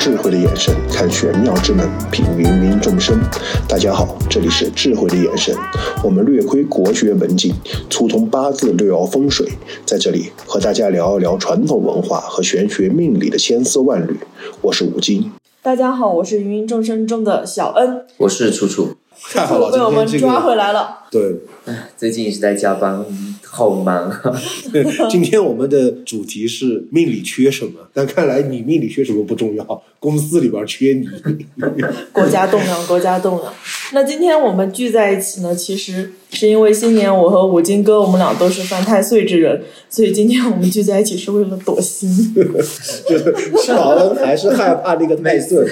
智慧的眼神看玄妙之门，品芸芸众生。大家好，这里是智慧的眼神，我们略窥国学文景，粗通八字，略聊风水，在这里和大家聊一聊传统文化和玄学命理的千丝万缕。我是吴京，大家好，我是芸芸众生中的小恩，我是楚楚。太好了，被我们抓回来了。对，唉，最近一直在加班，好忙啊！今天我们的主题是命里缺什么，但看来你命里缺什么不重要，公司里边缺你。国家栋梁，国家栋梁。那今天我们聚在一起呢，其实是因为新年我和五金哥我们俩都是犯太岁之人，所以今天我们聚在一起是为了躲星。老了还是害怕那个太岁，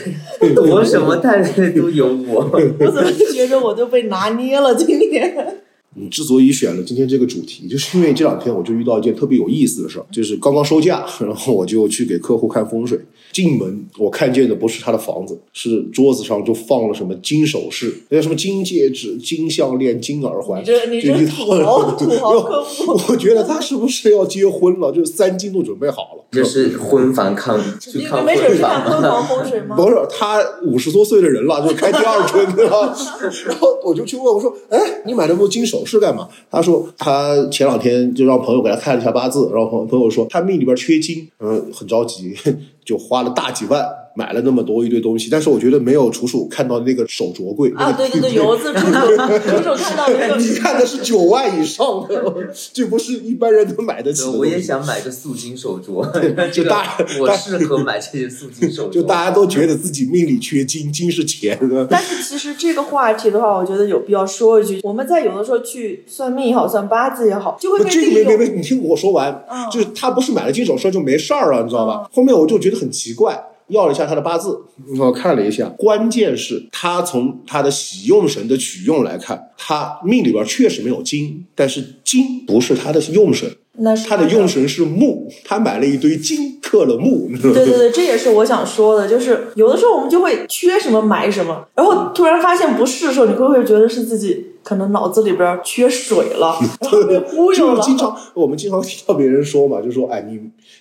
躲什么太岁都有我。我怎么觉着我都被拿捏了？今天你之所以选了今天这个主题，就是因为这两天我就遇到一件特别有意思的事儿，就是刚刚收假，然后我就去给客户看风水。进门我看见的不是他的房子，是桌子上就放了什么金首饰，那什么金戒指、金项链、金耳环，你这你这就一土豪土豪客户，我觉得他是不是要结婚了？就是三金都准备好了。这是婚房看，去你看没准是看婚房吗？风水吗？不是他五十多岁的人了，就开第二春了。然后我就去问我说：“哎，你买那么多金首饰是干嘛？”他说他前两天就让朋友给他看了一下八字，然后朋朋友说他命里边缺金，嗯，很着急，就花了大几万买了那么多一堆东西。但是我觉得没有楚楚看到那个手镯柜啊，对对对，有一次出手出手看到那个你看的是九万以上的，这不是一般人能买得起的。我也想买个素金手镯，这个大我适合买这些素金手镯。就大家都觉得自己命里缺金，金是钱的。但是其实这个话题的话，我觉得有必要说一句。我们在有的时候去算命也好，算八字也好，就会，被利用。这个没没没，你听我说完，嗯就是他不是买了金手饰就没事儿了，你知道吧？后面我就觉得很奇怪。要了一下他的八字，我看了一下，关键是他从他的喜用神的取用来看，他命里边确实没有金，但是金不是他的用神，那是他的用神是木，他买了一堆金克了木，对对对，这也是我想说的，就是有的时候我们就会缺什么买什么，然后突然发现不是的时候，你会不会觉得是自己可能脑子里边缺水了，然后被忽悠 就？是经常我们经常听到别人说嘛，就说哎你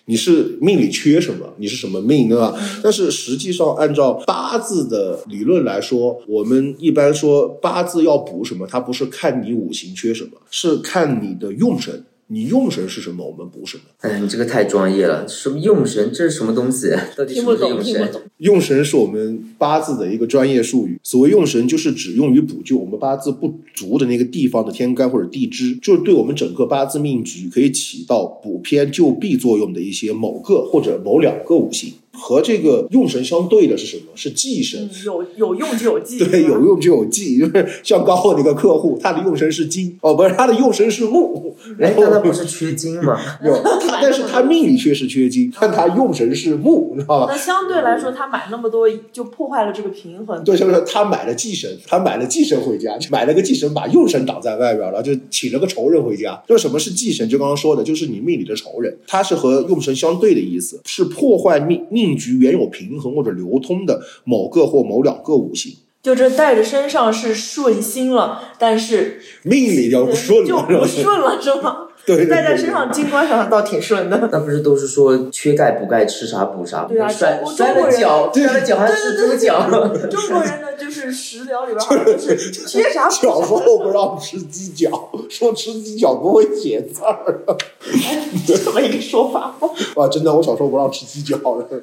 你是命里缺什么，你是什么命对吧？但是实际上按照八字的理论来说，我们一般说八字要补什么，它不是看你五行缺什么，是看你的用神。你用神是什么，我们补什么。哎，你这个太专业了，什么用神？这是什么东西？到底什么是用神？用神是我们八字的一个专业术语。所谓用神，就是只用于补救我们八字不足的那个地方的天干或者地支，就是对我们整个八字命局可以起到补偏救弊作用的一些某个或者某两个五行。和这个用神相对的是什么？是忌神。嗯，有有用就有忌，对，有用就有忌，就是像刚我那个客户，他的用神是金，哦，不是，他的用神是木，然哎，后不是缺金吗？有他，但是他命里确实缺金，但他用神是木，你知道吧？那相对来说，他买那么多就破坏了这个平衡。对，就是他买了忌神，他买了忌神回家，就买了个忌神，把用神挡在外边了，就请了个仇人回家。就什么是忌神？就刚刚说的，就是你命里的仇人，他是和用神相对的意思，是破坏命命局原有平衡或者流通的某个或某两个五行。就这带着身上是顺心了，但是命里要不顺就了，就不顺了，是吗？对对对带在身上金光上倒挺顺的。那不是都是说缺钙补钙，吃啥补啥？对啊摔中摔了脚，中国人摔了脚还是猪脚。中国人呢，就是食疗里边好像就是缺啥补小时啥。候不让吃鸡脚，说吃鸡脚不会写字儿。这么一个说法吗？啊，真的，我小时候不让吃鸡脚的。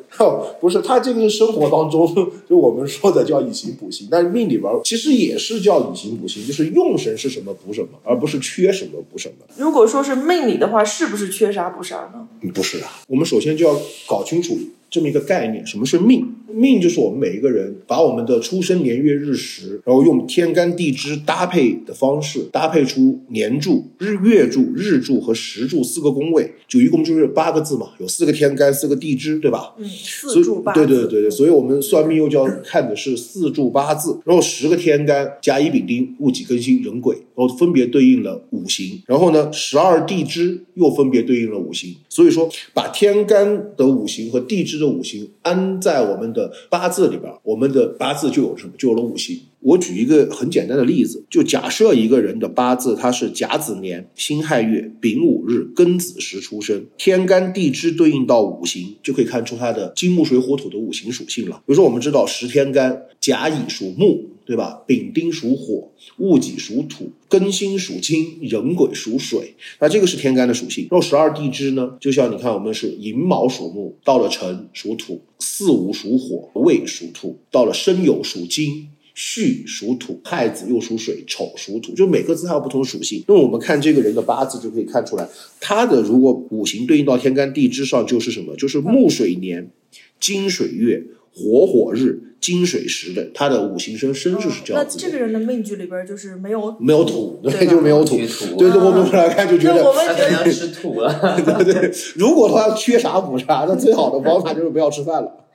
不是，他这个生活当中就我们说的叫以形补形，但是命里边儿其实也是叫以形补形，就是用神是什么补什么，而不是缺什么补什么。如果说是命理的话，是不是缺啥补啥呢？嗯不是啊，我们首先就要搞清楚这么一个概念，什么是命？命就是我们每一个人把我们的出生年月日时，然后用天干地支搭配的方式，搭配出年柱、日月柱、日柱和时柱四个宫位，就一共就是八个字嘛，有四个天干，四个地支，对吧？嗯，四柱八字。对对对对，所以我们算命又叫看的是四柱八字，然后十个天干甲乙丙丁戊己庚辛壬癸，然后分别对应了五行，然后呢十二地支又分别对应了五行，所以说把天干的五行和地支的五行安在我们的八字里边，我们的八字就有什么就有了五行。我举一个很简单的例子，就假设一个人的八字他是甲子年、辛亥月、丙午日、庚子时出生，天干地支对应到五行，就可以看出他的金木水火土的五行属性了。比如说，我们知道十天干，甲乙属木，对吧？丙丁属火，戊己属土，庚辛属金，壬癸属水。那这个是天干的属性。然后十二地支呢，就像你看，我们是寅卯属木，到了辰属土，巳午属火，未属土，到了申酉属金。戌属土，亥子又属水，丑属土，就每个字它有不同属性。那我们看这个人的八字就可以看出来，他的如果五行对应到天干地支上，就是什么？就是木水年、金水月、火火日、金水石的，他的五行生生日是这样子那。这个人的命局里边就是没有没有土，对，对就没有土。土对对，我们来看就觉得，那我们他肯定要吃土 了。对对，如果他缺啥补啥，那最好的方法就是不要吃饭了，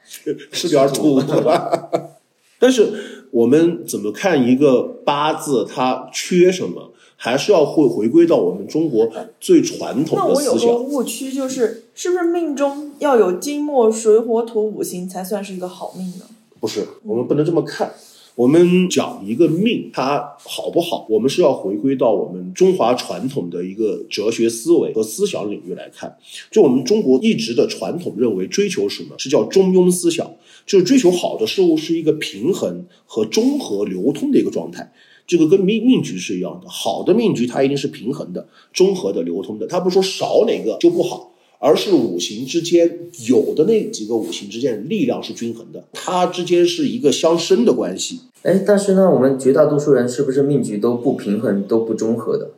吃点土，对吧？但是我们怎么看一个八字，它缺什么，还是要会回归到我们中国最传统的那我有个思想。误区，就是是不是命中要有金木水火土五行才算是一个好命呢？不是，我们不能这么看。我们讲一个命，它好不好，我们是要回归到我们中华传统的一个哲学思维和思想领域来看。就我们中国一直的传统认为，追求什么是叫中庸思想，就是追求好的事物是一个平衡和综合流通的一个状态。这个跟命命局是一样的，好的命局它一定是平衡的、综合的、流通的，它不是说少哪个就不好。而是五行之间有的那几个五行之间力量是均衡的，它之间是一个相生的关系。哎，但是呢，我们绝大多数人是不是命局都不平衡、都不中和的？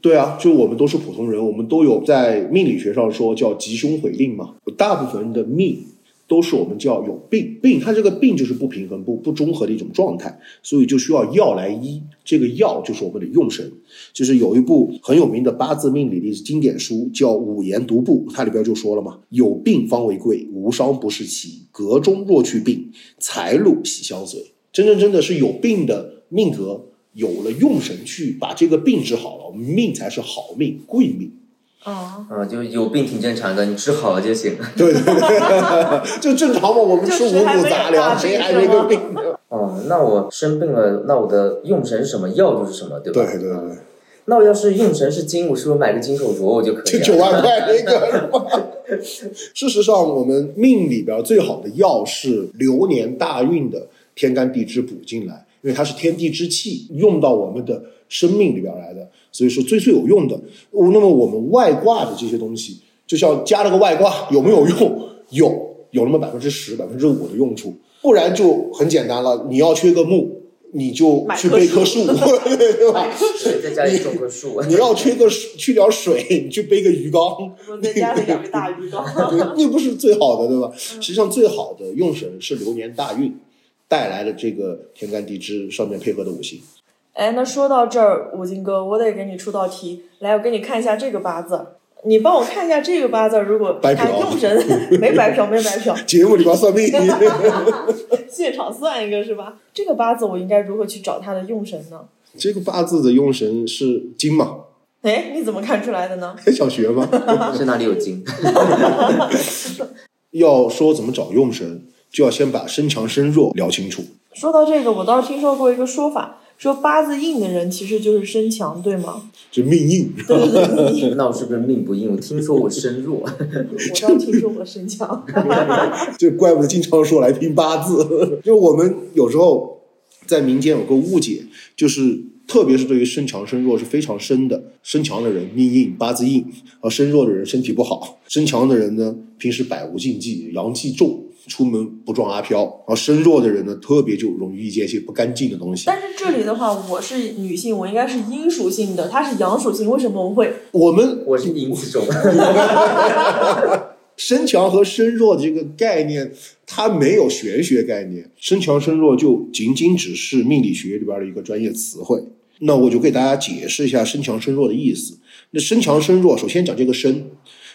对啊，就我们都是普通人，我们都有在命理学上说叫吉凶毁令嘛。大部分人的命都是我们叫有病，病它这个病就是不平衡、不不中和的一种状态，所以就需要药来医。这个药就是我们的用神，就是有一部很有名的八字命理的经典书叫《五言独步》，它里边就说了嘛：有病方为贵，无伤不是奇。格中若去病，财路喜相随。真正真的是有病的命格，有了用神去把这个病治好了，命才是好命、贵命。啊、啊，就有病挺正常的，你治好了就行。对对 对，就正常嘛。我们吃五谷杂粮，谁还没个病呢？哦，那我生病了，那我的用神是什么，药就是什么，对吧？对对对，那我要是用神是金，我是不是买个金手镯我就可以九万块那个 是吧？事实上，我们命里边最好的药是流年大运的天干地支补进来，因为它是天地之气用到我们的生命里边来的，所以说最最有用的。哦那么我们外挂的这些东西，就像加了个外挂，有没有用？有，有那么百分之十、百分之五的用处，不然就很简单了。你要缺个木，你就去背棵树，对吧？对，在家里种棵树。你要缺个水缺点水，你去背个鱼缸，我在家里养个大鱼缸。那不是最好的，对吧？实际上最好的用神是流年大运带来的这个天干地支上面配合的五行。哎，那说到这儿，五金哥，我得给你出道题，来，我给你看一下这个八字，你帮我看一下这个八字，如果白嫖用神，没白嫖，没白嫖，节目里边算命，现场算一个是吧？这个八字我应该如何去找他的用神呢？这个八字的用神是金嘛？哎，你怎么看出来的呢？还想学吗？是哪里有金？要说怎么找用神，就要先把身强身弱聊清楚。说到这个，我倒是听说过一个说法，说八字硬的人其实就是身强，对吗？这命硬，对对对硬，那我是不是命不硬？我听说我身弱。我倒听说我身强。这怪不得经常说来拼八字。就我们有时候在民间有个误解，就是特别是对于身强身弱是非常深的。身强的人命硬，八字硬；而身弱的人身体不好。身强的人呢，平时百无禁忌，阳气重，出门不撞阿飘；而身弱的人呢，特别就容易遇见一些不干净的东西。但是这里的话，我是女性，我应该是阴属性的，她是阳属性，为什么我们会？我们我是阴子重。身强和身弱的这个概念，它没有玄学概念，身强身弱就仅仅只是命理学里边的一个专业词汇。那我就给大家解释一下身强身弱的意思。那身强身弱，首先讲这个身，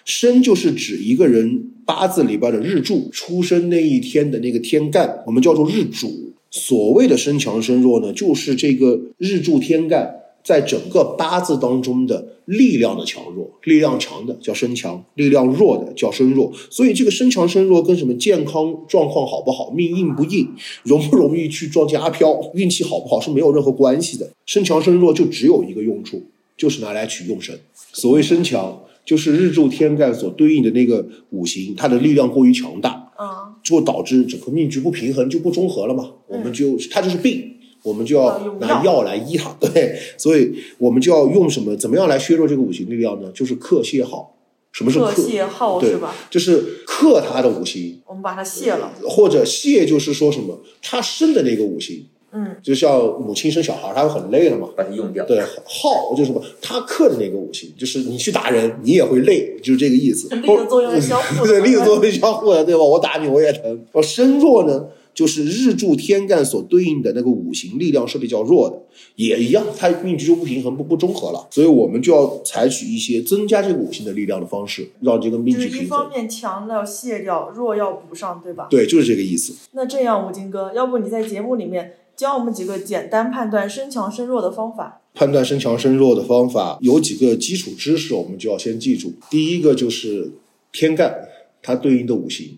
身就是指一个人八字里边的日柱，出生那一天的那个天干，我们叫做日主。所谓的身强身弱呢，就是这个日柱天干在整个八字当中的力量的强弱，力量强的叫身强，力量弱的叫身弱。所以这个身强身弱跟什么健康状况好不好、命硬不硬、容不容易去撞见阿飘、运气好不好是没有任何关系的。身强身弱就只有一个用处，就是拿来取用神。所谓身强，就是日柱天干所对应的那个五行，它的力量过于强大，嗯，就导致整个命局不平衡，就不中和了嘛。我们就它就是病。我们就要拿药来医它，对，所以我们就要用什么？怎么样来削弱这个五行力量呢？就是克泄耗。什么是克？泄耗对是吧？就是克它的五行，我们把它泄了。或者泄就是说什么？它生的那个五行，嗯，就像母亲生小孩，她会很累了嘛。把它用掉。对，耗就是什么？它克的那个五行，就是你去打人，你也会累，就是这个意思。力的作用相互 对，力的作用相互的，对吧？我打你，我也疼。而身弱呢？就是日柱天干所对应的那个五行力量是比较弱的，也一样，它命局就不平衡、不不中和了。所以我们就要采取一些增加这个五行的力量的方式，让这个命就是一局平衡。方面强要卸掉，弱要补上，对吧？对，就是这个意思。那这样，五金哥，要不你在节目里面教我们几个简单判断身强身弱的方法？判断身强身弱的方法有几个基础知识，我们就要先记住。第一个就是天干它对应的五行，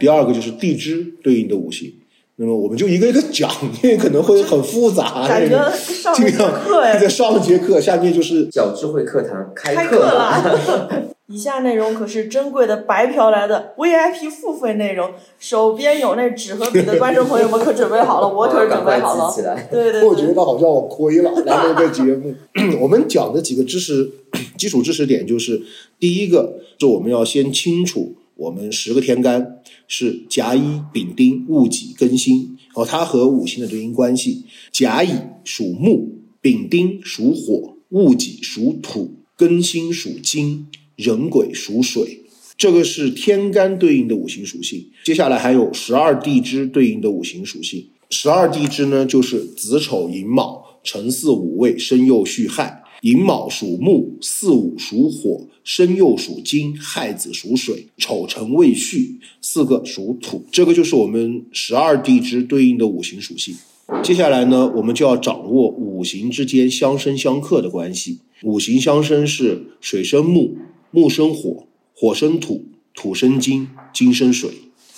第二个就是地支对应的五行。那么我们就一个一个讲，因为可能会很复杂。感觉上节量课呀，在上节课，下面就是小智慧课堂开开课啦！以下内容可是珍贵的白嫖来的 VIP 付费内容，手边有那纸和笔的观众朋友们可准备好了，我可是准备好了。对对对，我觉得好像我亏了 来这个节目。我们讲的几个知识 基础知识点就是，第一个是我们要先清楚我们十个天干是甲乙丙丁戊己庚辛，哦它和五行的对应关系。甲乙属木，丙丁属火，戊己属土，庚辛属金，人鬼属水。这个是天干对应的五行属性。接下来还有十二地支对应的五行属性。十二地支呢，就是子丑寅卯辰巳午未申酉戌亥。寅卯属木，巳午属火，申酉属金，亥子属水，丑辰未戌四个属土。这个就是我们十二地支对应的五行属性。接下来呢，我们就要掌握五行之间相生相克的关系。五行相生是水生木，木生火，火生土，土生金，金生水。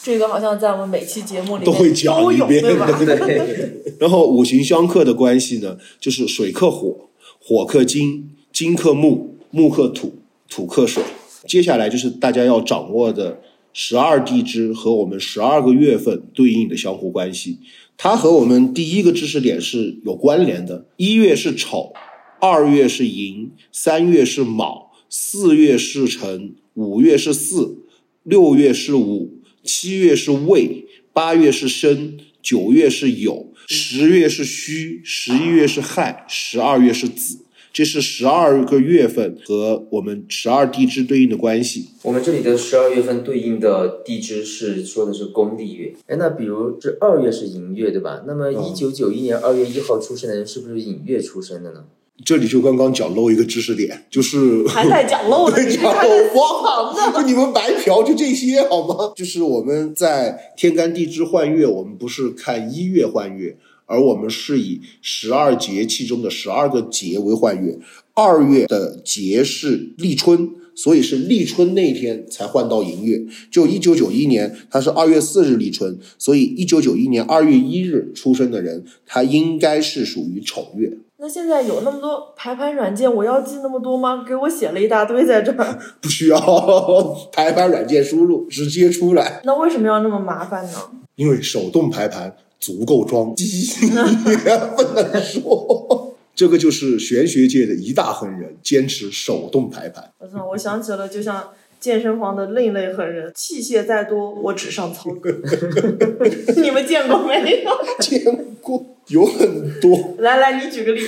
这个好像在我们每期节目里面都会讲一遍对吧？对，然后五行相克的关系呢，就是水克火，火克金，金克木，木克土，土克水。接下来就是大家要掌握的十二地支和我们十二个月份对应的相互关系。它和我们第一个知识点是有关联的。一月是丑，二月是寅，三月是卯，四月是辰，五月是巳，六月是午，七月是未，八月是申，九月是酉，十月是戌，十一月是亥，十二月是子。这是十二个月份和我们十二地支对应的关系。我们这里的十二月份对应的地支是说的是公历月。哎，那比如这二月是寅月，对吧？那么一九九一年二月一号出生的人是不是寅月出生的呢？这里就刚刚讲漏一个知识点，就是还在讲漏呢，对 你讲漏忘藏呢。就你们白嫖就这些好吗？就是我们在天干地支换月，我们不是看一月换月，而我们是以十二节气中的十二个节为换月。二月的节是立春，所以是立春那天才换到寅月。就一九九一年，他是二月四日立春，所以一九九一年二月一日出生的人，他应该是属于丑月。那现在有那么多排盘软件，我要记那么多吗？给我写了一大堆在这儿，不需要排盘软件输入，直接出来。那为什么要那么麻烦呢？因为手动排盘足够装机，不能说。这个就是玄学界的一大狠人，坚持手动排盘。我操，我想起了，就像健身房的另类狠人，器械再多，我只上操。你们见过没有？见过有很多，来来，你举个例。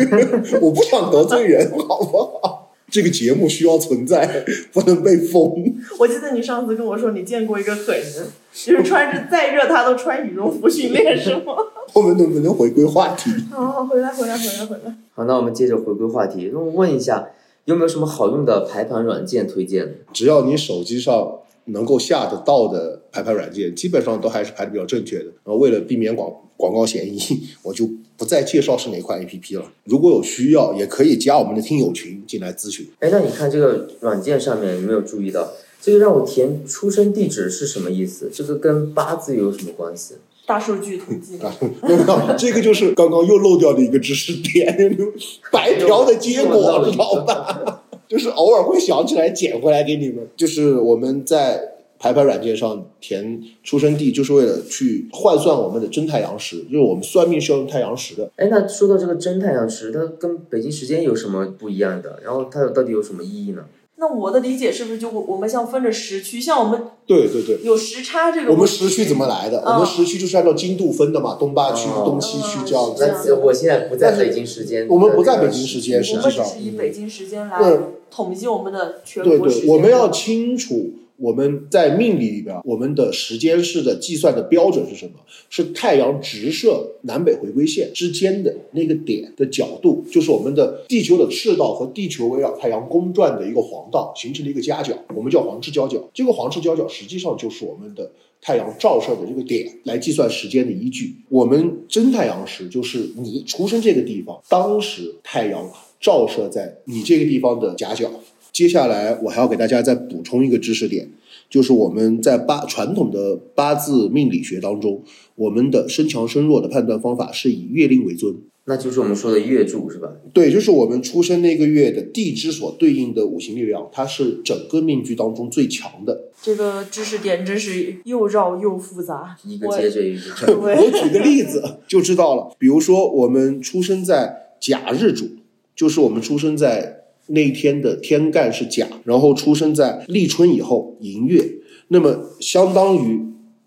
我不想得罪人，好不好？这个节目需要存在，不能被封。我记得你上次跟我说你见过一个狠人，就是穿着再热他都穿羽绒服训练，是吗？我们能不能回归话题？好好，回来，回来，回来，回来。好，那我们接着回归话题，那我问一下，有没有什么好用的排盘软件推荐？只要你手机上能够下得到的排盘软件，基本上都还是排的比较正确的。然后为了避免广广告嫌疑，我就不再介绍是哪款 A P P 了。如果有需要，也可以加我们的听友群进来咨询。哎，那你看这个软件上面有没有注意到，这个让我填出生地址是什么意思？这个跟八字有什么关系？大数据统计。啊，没有，这个就是刚刚又漏掉的一个知识点，白嫖的结果，知道吧？就是偶尔会想起来捡回来给你们。就是我们在排盘软件上填出生地，就是为了去换算我们的真太阳时，就是我们算命是要用太阳时的。哎，那说到这个真太阳时，它跟北京时间有什么不一样的？然后它到底有什么意义呢？那我的理解是不是就我们像分着时区，像我们对对对，有时差这个？我们时区怎么来的？嗯我们时区就是按照经度分的嘛，东八区、哦东西区这样子。我现在不在北京时间，我们不在北京时间我们只实际上是以北京时间来统计我们的全对对，国时间。我们要清楚我们在命理里边，我们的时间式的计算的标准是什么？是太阳直射南北回归线之间的那个点的角度，就是我们的地球的赤道和地球围绕太阳公转的一个黄道形成的一个夹角，我们叫黄赤交角。这个黄赤交角实际上就是我们的。太阳照射的这个点来计算时间的依据，我们真太阳时就是你出生这个地方，当时太阳照射在你这个地方的夹角，接下来我还要给大家再补充一个知识点，就是我们在八传统的八字命理学当中，我们的身强身弱的判断方法是以月令为尊。那就是我们说的月柱是吧？对，就是我们出生那个月的地支所对应的五行力量，它是整个命局当中最强的。这个知识点真是又绕又复杂。一个我接着一个。我举个例子就知道了，比如说我们出生在甲日主，就是我们出生在那一天的天干是甲，然后出生在立春以后寅月，那么相当于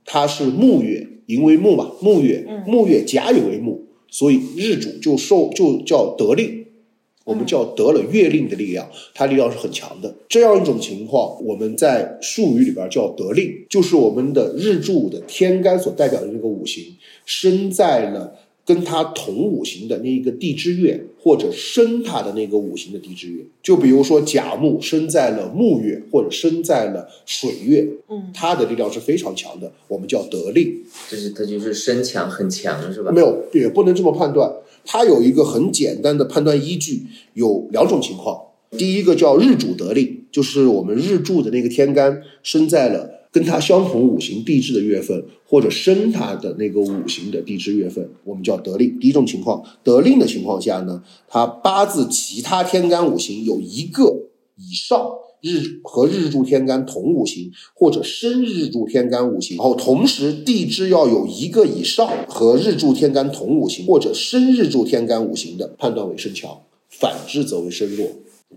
它是木月，寅为木嘛，木月，木月甲也为木，所以日主就受就叫得令。我们叫得了月令的力量，它力量是很强的。这样一种情况，我们在术语里边叫得令，就是我们的日柱的天干所代表的这个五行，生在了跟它同五行的那一个地支月，或者生它的那个五行的地支月。就比如说甲木生在了木月，或者生在了水月，嗯，它的力量是非常强的，我们叫得力。就是它就是身强很强是吧？没有，也不能这么判断。它有一个很简单的判断依据，有两种情况。第一个叫日主得力，就是我们日柱的那个天干生在了跟它相同五行地支的月份，或者生它的那个五行的地支月份，我们叫得令。第一种情况，得令的情况下呢，它八字其他天干五行有一个以上。日和日柱天干同五行，或者生日柱天干五行，然后同时地支要有一个以上和日柱天干同五行，或者生日柱天干五行的，判断为生强；反之则为生弱。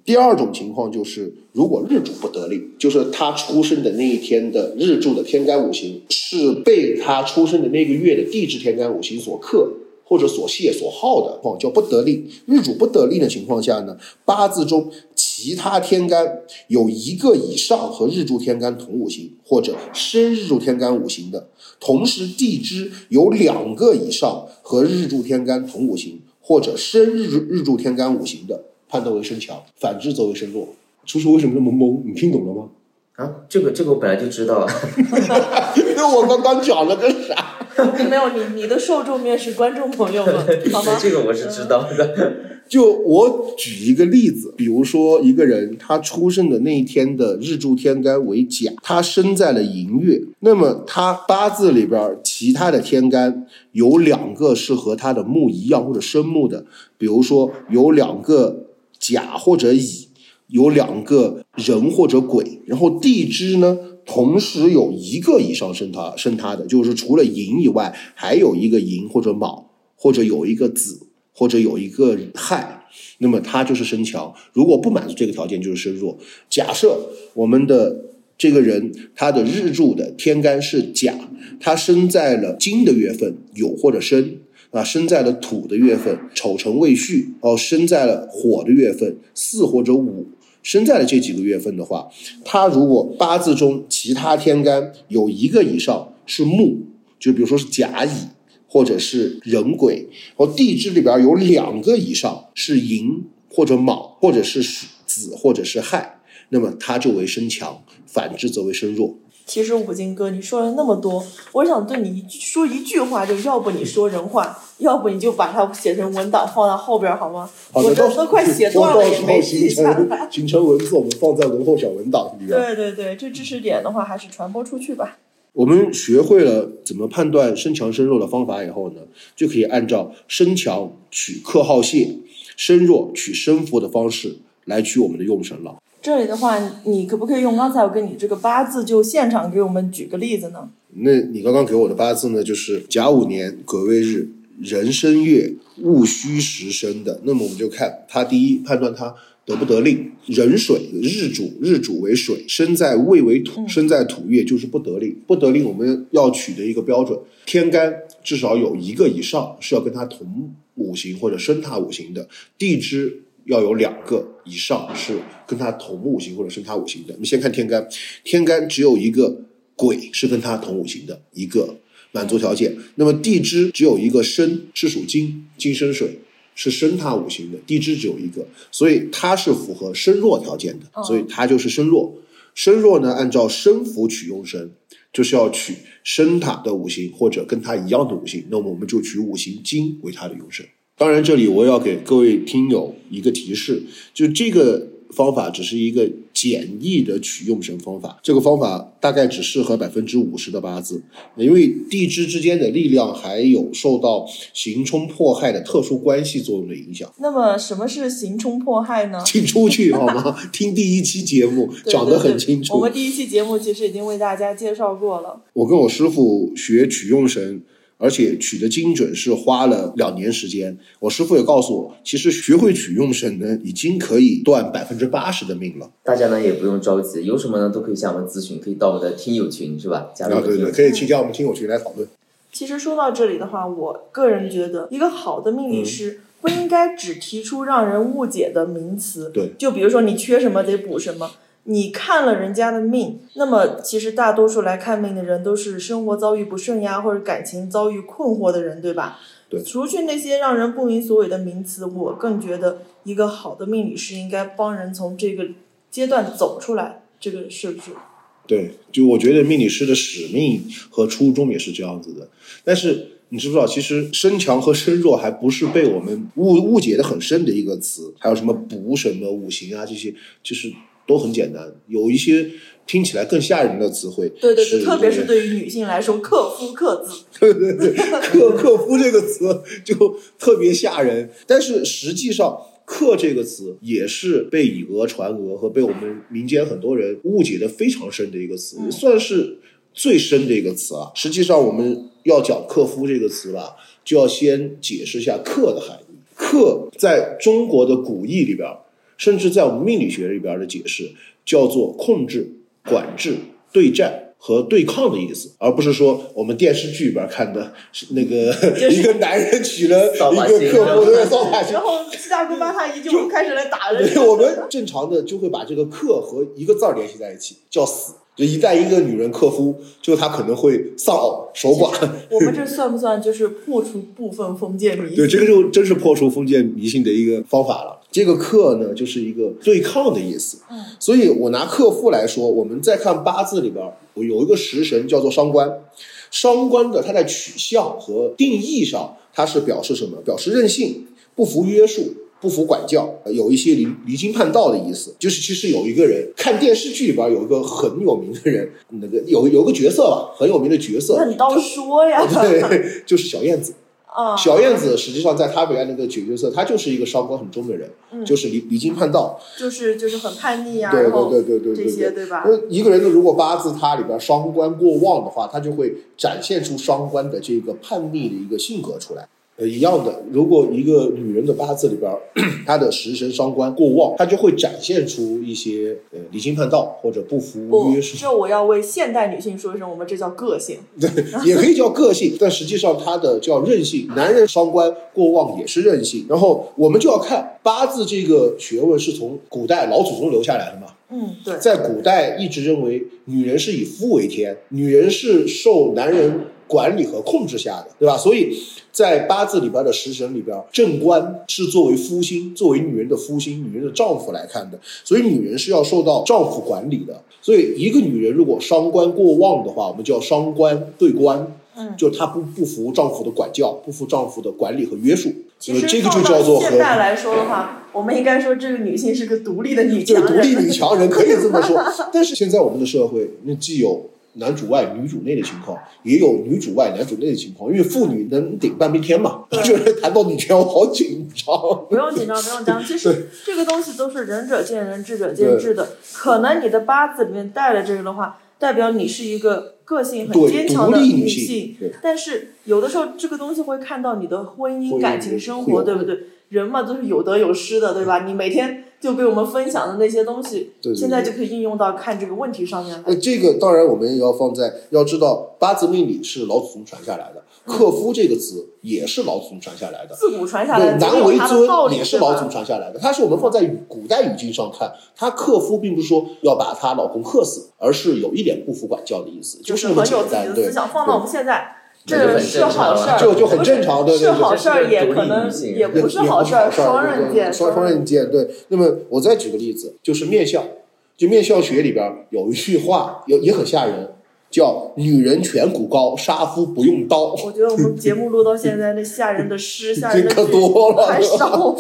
第二种情况就是，如果日主不得令，就是他出生的那一天的日柱的天干五行是被他出生的那个月的地支天干五行所克。或者所泄所耗的，哦，叫不得令。日主不得令的情况下呢，八字中其他天干有一个以上和日柱天干同五行，或者生日柱天干五行的，同时地支有两个以上和日柱天干同五行，或者生日日柱天干五行的，判断为身强；反之则为身弱。叔叔为什么那么懵？你听懂了吗？啊，这个这个我本来就知道啊。因为我刚刚讲了个啥？没有你，你的受众面是观众朋友们，好吗？这个我是知道的。就我举一个例子，比如说一个人他出生的那一天的日柱天干为甲，他生在了寅月，那么他八字里边其他的天干有两个是和他的木一样或者生木的，比如说有两个甲或者乙，有两个人或者鬼，然后地支呢？同时有一个以上生他生他的，就是除了寅以外，还有一个寅或者卯，或者有一个子，或者有一个亥，那么他就是身强。如果不满足这个条件，就是身弱。假设我们的这个人他的日柱的天干是甲，他生在了金的月份酉或者申。啊，生在了土的月份丑辰未戌，哦，生在了火的月份巳或者午。生在了这几个月份的话，他如果八字中其他天干有一个以上是木，就比如说是甲乙或者是壬癸，哦地支里边有两个以上是寅或者卯，或者是子或者是亥，那么他就为身强，反之则为身弱。其实五金哥，你说了那么多，我想对你一说一句话，就要不你说人话，要不你就把它写成文档放到后边好吗？好的，我这都快写断了，也没记下形来。成形成文字，我们放在文后小文档里面。对对对，这知识点的话，还是传播出去吧。我们学会了怎么判断身强身弱的方法以后呢，就可以按照身强取克耗泄，身弱取身符的方式来取我们的用神了。这里的话，你可不可以用刚才我跟你这个八字，就现场给我们举个例子呢？那你刚刚给我的八字呢，就是甲午年癸未日壬申月戊戌时生的。那么我们就看他第一判断他得不得令。壬水日主日主为水，生在未为土，生在土月就是不得令。不得令我们要取的一个标准，天干至少有一个以上是要跟它同五行或者生它五行的，地支。要有两个以上是跟它同五行或者生它五行的。我们先看天干，天干只有一个癸是跟它同五行的一个满足条件。那么地支只有一个申是属金，金生水是生它五行的，地支只有一个，所以它是符合生弱条件的，所以它就是生弱。生弱呢，按照生符取用神，就是要取生它的五行或者跟它一样的五行，那么我们就取五行金为它的用神。当然，这里我要给各位听友一个提示，就这个方法只是一个简易的取用神方法，这个方法大概只适合百分之五十的八字，因为地支之间的力量还有受到刑冲迫害的特殊关系作用的影响。那么，什么是刑冲迫害呢？请出去好吗？听第一期节目讲得很清楚。我们第一期节目其实已经为大家介绍过了。我跟我师傅学取用神，而且取的精准是花了两年时间。我师傅也告诉我，其实学会取用神呢，已经可以断百分之八十的命了。大家呢也不用着急，有什么呢都可以向我们咨询，可以到我们的听友群是吧？加入啊，对对。可以去加我们听友群来讨论。其实说到这里的话，我个人觉得，一个好的命理师不应该只提出让人误解的名词。对，就比如说你缺什么得补什么。你看了人家的命，那么其实大多数来看命的人都是生活遭遇不顺呀，或者感情遭遇困惑的人，对吧？对除去那些让人不明所以的名词，我更觉得一个好的命理师应该帮人从这个阶段走出来，这个是不是？对，就我觉得命理师的使命和初衷也是这样子的。但是你知不知道，其实身强和身弱还不是被我们误误解的很深的一个词，还有什么补什么五行啊这些，就是都很简单。有一些听起来更吓人的词汇，对对对，特别是对于女性来说，克夫克子。对对对，克克夫这个词就特别吓人，但是实际上。克这个词也是被以讹传讹和被我们民间很多人误解的非常深的一个词，嗯算是最深的一个词啊。实际上，我们要讲克夫这个词吧，就要先解释一下克的含义。克在中国的古义里边，甚至在我们命理学里边的解释，叫做控制、管制、对战。和对抗的意思，而不是说我们电视剧里边看的是那个是一个男人娶了一个客户，的扫把星然，后七大姑八大姨就开始来打人。对，我们正常的就会把这个克和一个字儿联系在一起，叫死。就一旦一个女人克夫，就她可能会丧偶、守寡。我们这算不算就是破除部分封建迷信？对，这个就真是破除封建迷信的一个方法了。这个克呢，就是一个对抗的意思。嗯，所以我拿克夫来说，我们再看八字里边儿，我有一个食神叫做伤官。伤官的它在取向和定义上，它是表示什么？表示任性，不服约束。不服管教，呃有一些离离经叛道的意思。就是其实有一个人看电视剧里边有一个很有名的人，那个有有个角色吧，很有名的角色，那你倒说呀。对，就是小燕子。啊，小燕子实际上在他里面那个角色，他就是一个伤官很重的人，嗯就是离离经叛道。就是就是很叛逆啊，对对对对对这些对吧？那一个人的如果八字他里边伤官过旺的话，他就会展现出伤官的这个叛逆的一个性格出来。呃，一样的，如果一个女人的八字里边，她的食神伤官过旺，她就会展现出一些呃离经叛道或者不服约，束。这我要为现代女性说一声，我们这叫个性。对，也可以叫个性，但实际上它的叫任性。男人伤官过旺也是任性。然后我们就要看八字这个学问是从古代老祖宗留下来的嘛。嗯，对，在古代一直认为女人是以夫为天，女人是受男人管理和控制下的，对吧？所以在八字里边的食神里边，正官是作为夫星，作为女人的夫星，女人的丈夫来看的，所以女人是要受到丈夫管理的。所以一个女人如果伤官过旺的话，我们叫伤官对官，嗯，就她不不服丈夫的管教，不服丈夫的管理和约束，其实所以这个就叫做和现在来说的话，我们应该说这个女性是个独立的女对强人。独立女强人可以这么说。但是现在我们的社会，那既有男主外女主内的情况，也有女主外男主内的情况，因为妇女能顶半边天嘛。对就是谈到女权，我好紧张。不用紧张，不用 紧张。其实这个东西都是仁者见仁，智者见智的。可能你的八字里面带了这个的话，代表你是一个个性很坚强的女性性对。但是有的时候这个东西会看到你的婚姻、感情生活，对不对？人嘛都是有得有失的，对吧？你每天就给我们分享的那些东西，对对对现在就可以应用到看这个问题上面来。那这个当然我们也要放在，要知道八字命理是老祖宗传下来的，克夫这个词也是老祖宗传下来的。自古传下对，来，的道理尊也是老祖宗传下来的，它是我们放在古代语境上看，她克夫并不是说要把她老公克死，而是有一点不服管教的意思，就是很有自己。对的思，想，放到我们现在，那就很是好事儿，就就很正常对对是对好事儿，也可能也不是也好事儿，双刃剑，双双刃剑。对，那么我再举个例子，就是面相，就面相学里边有一句话，有也很吓人，叫“女人颧骨高，杀夫不用刀”。我觉得我们节目录到现在，那吓人的诗、吓人的可多了还少吗？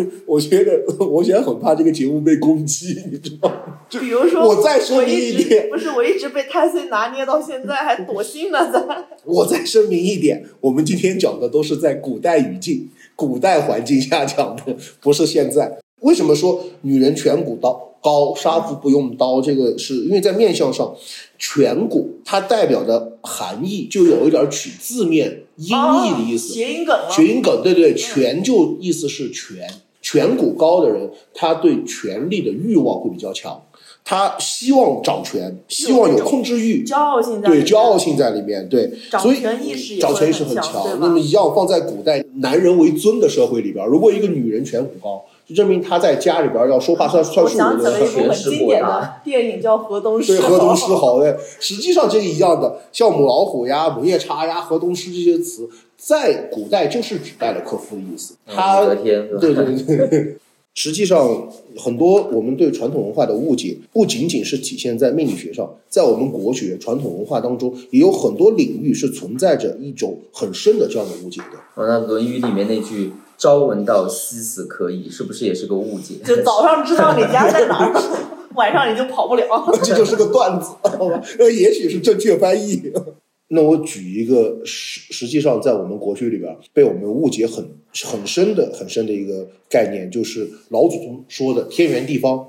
我觉得，我现在很怕这个节目被攻击，你知道吗？比如说，我再声明一点不是我一直被太岁拿捏到现在，还躲心呢，在。我再声明一点，我们今天讲的都是在古代语境、古代环境下讲的，不是现在。为什么说女人颧骨刀高，杀夫不用刀？这个是因为在面相上，颧骨它代表的含义就有一点取字面音译的意思。哦谐音梗了。谐音梗，对对，颧就意思是权，颧骨高的人，他对权力的欲望会比较强，他希望掌权，希望有控制欲，骄傲性在对，里面骄傲性在里面，对，掌所以权意识掌权意识很强那么一样放在古代男人为尊的社会里边，如果一个女人颧骨高，就证明他在家里边要说话算算我数想起了一部很经典的电影，叫《河东狮对，》。河东狮吼对，实际上这个一样的，像母老虎呀、母夜叉呀、河东狮这些词，在古代就是指代了克夫的意思。对对对。实际上，很多我们对传统文化的误解，不仅仅是体现在命理学上，在我们国学传统文化当中，也有很多领域是存在着一种很深的这样的误解的。哦，那《论语》里面那句“朝闻道，夕死可矣”，是不是也是个误解？就早上知道你家在哪儿，晚上你就跑不了。这就是个段子，好吧？呃，也许是正确翻译。那我举一个实实际上在我们国学里边被我们误解很很深的很深的一个概念，就是老祖宗说的天圆地方。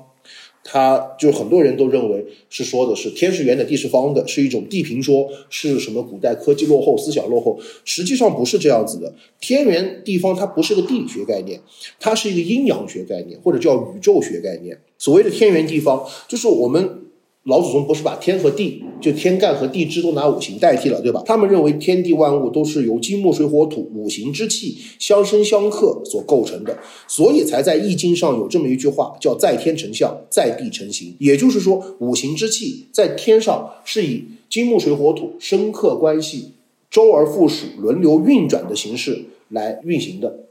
他就很多人都认为是说的是天是圆的，地是方的，是一种地平说，是什么古代科技落后、思想落后。实际上不是这样子的，天圆地方它不是个地理学概念，它是一个阴阳学概念，或者叫宇宙学概念。所谓的天圆地方，就是我们老祖宗不是把天和地，就天干和地支都拿五行代替了，对吧？他们认为天地万物都是由金木水火土五行之气相生相克所构成的，所以才在易经上有这么一句话，叫“在天成象，在地成形”。也就是说，五行之气在天上是以金木水火土生克关系周而复始、轮流运转的形式来运行的。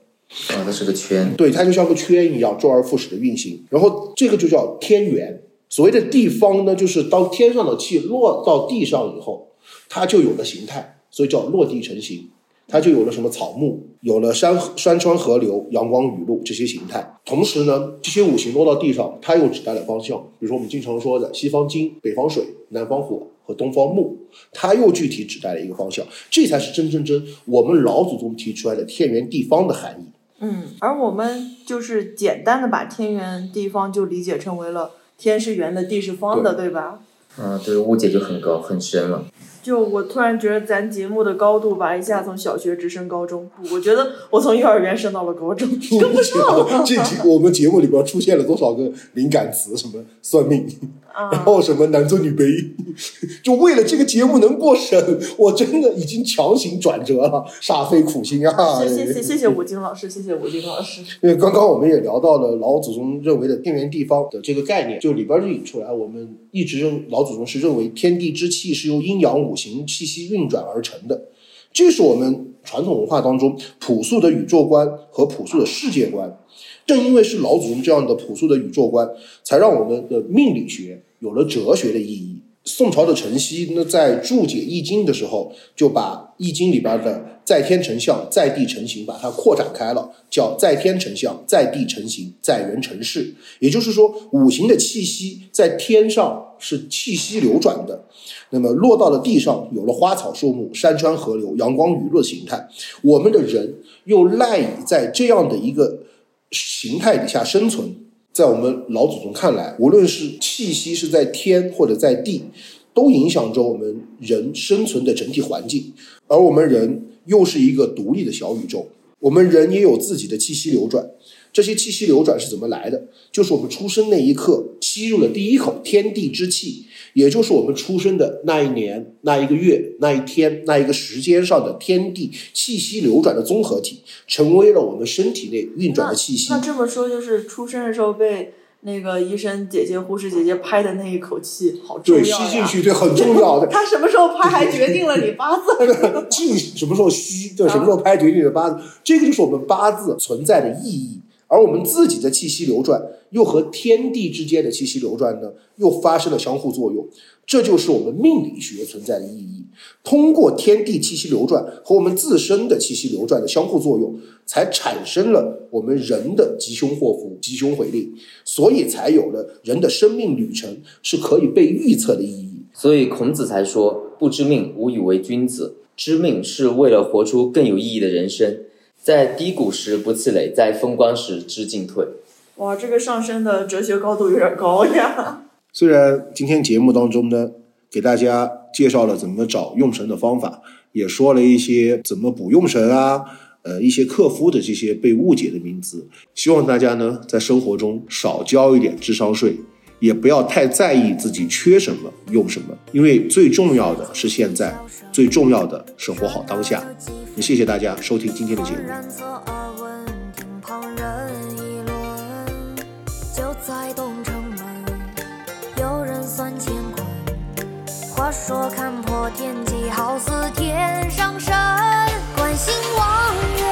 啊，它是个圈。对，它就像个圈一样，周而复始的运行。然后这个就叫天元。所谓的地方呢，就是当天上的气落到地上以后，它就有了形态，所以叫落地成形。它就有了什么草木，有了山山川河流、阳光雨露这些形态。同时呢，这些五行落到地上，它又指代了方向。比如说我们经常说的西方金、北方水、南方火和东方木，它又具体指代了一个方向。这才是真真真我们老祖宗提出来的天圆地方的含义。嗯，而我们就是简单的把天圆地方就理解成为了天是圆的，地是方的，对吧？嗯，对，误解就很高很深了。就我突然觉得咱节目的高度吧，一下从小学直升高中，不，我觉得我从幼儿园升到了高中，跟不上了。这集我们节目里边出现了多少个敏感词？什么算命，然啊，后什么男尊女卑，就为了这个节目能过审，我真的已经强行转折了，煞费苦心啊！谢谢谢谢谢武金老师，谢谢武京老师。因为刚刚我们也聊到了老祖宗认为的天圆地方的这个概念，就里边就引出来，我们一直认老祖宗是认为天地之气是由阴阳五行气息运转而成的。这是我们传统文化当中朴素的宇宙观和朴素的世界观。正因为是老祖宗这样的朴素的宇宙观，才让我们的命理学有了哲学的意义。宋朝的陈熙那在注解《易经》的时候，就把《易经》里边的“在天成象，在地成形”把它扩展开了，叫“在天成象，在地成形，在人成事”。也就是说，五行的气息在天上是气息流转的，那么落到了地上，有了花草树木、山川河流、阳光雨露的形态。我们的人又赖以在这样的一个形态底下生存。在我们老祖宗看来，无论是气息是在天或者在地，都影响着我们人生存的整体环境。而我们人又是一个独立的小宇宙，我们人也有自己的气息流转。这些气息流转是怎么来的？就是我们出生那一刻吸入了第一口天地之气，也就是我们出生的那一年、那一个月、那一天、那一个时间上的天地气息流转的综合体，成为了我们身体内运转的气息。那这么说，就是出生的时候被那个医生姐姐、护士姐姐拍的那一口气，好重要对，吸进去对很重要的。他什么时候拍还决定了你八字。进什么时候虚，对，什么时候拍决定你的八字，这个就是我们八字存在的意义。而我们自己的气息流转，又和天地之间的气息流转呢，又发生了相互作用。这就是我们命理学存在的意义。通过天地气息流转和我们自身的气息流转的相互作用，才产生了我们人的吉凶祸福、吉凶毁利，所以才有了人的生命旅程是可以被预测的意义。所以孔子才说：“不知命，无以为君子。知命是为了活出更有意义的人生。在低谷时不气馁，在风光时知进退。”哇，这个上升的哲学高度有点高呀。虽然今天节目当中呢，给大家介绍了怎么找用神的方法，也说了一些怎么补用神啊，呃，一些克夫的这些被误解的名词。希望大家呢在生活中少交一点智商税，也不要太在意自己缺什么用什么，因为最重要的是现在，最重要的是活好当下。也谢谢大家收听今天的节目。然侧耳闻，听旁人议论。就在东城门，有人算乾坤。话说看破天机，好似天上神。观星望月，